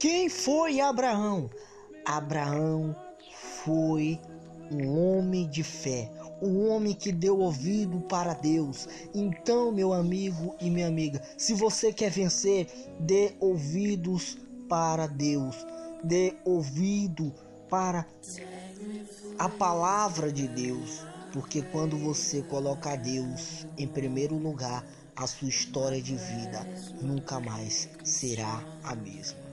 Quem foi Abraão? Abraão foi um homem de fé, um homem que deu ouvido para Deus. Então, meu amigo e minha amiga, se você quer vencer, dê ouvidos para Deus, dê ouvido para a palavra de Deus, porque quando você coloca Deus em primeiro lugar, a sua história de vida nunca mais será a mesma.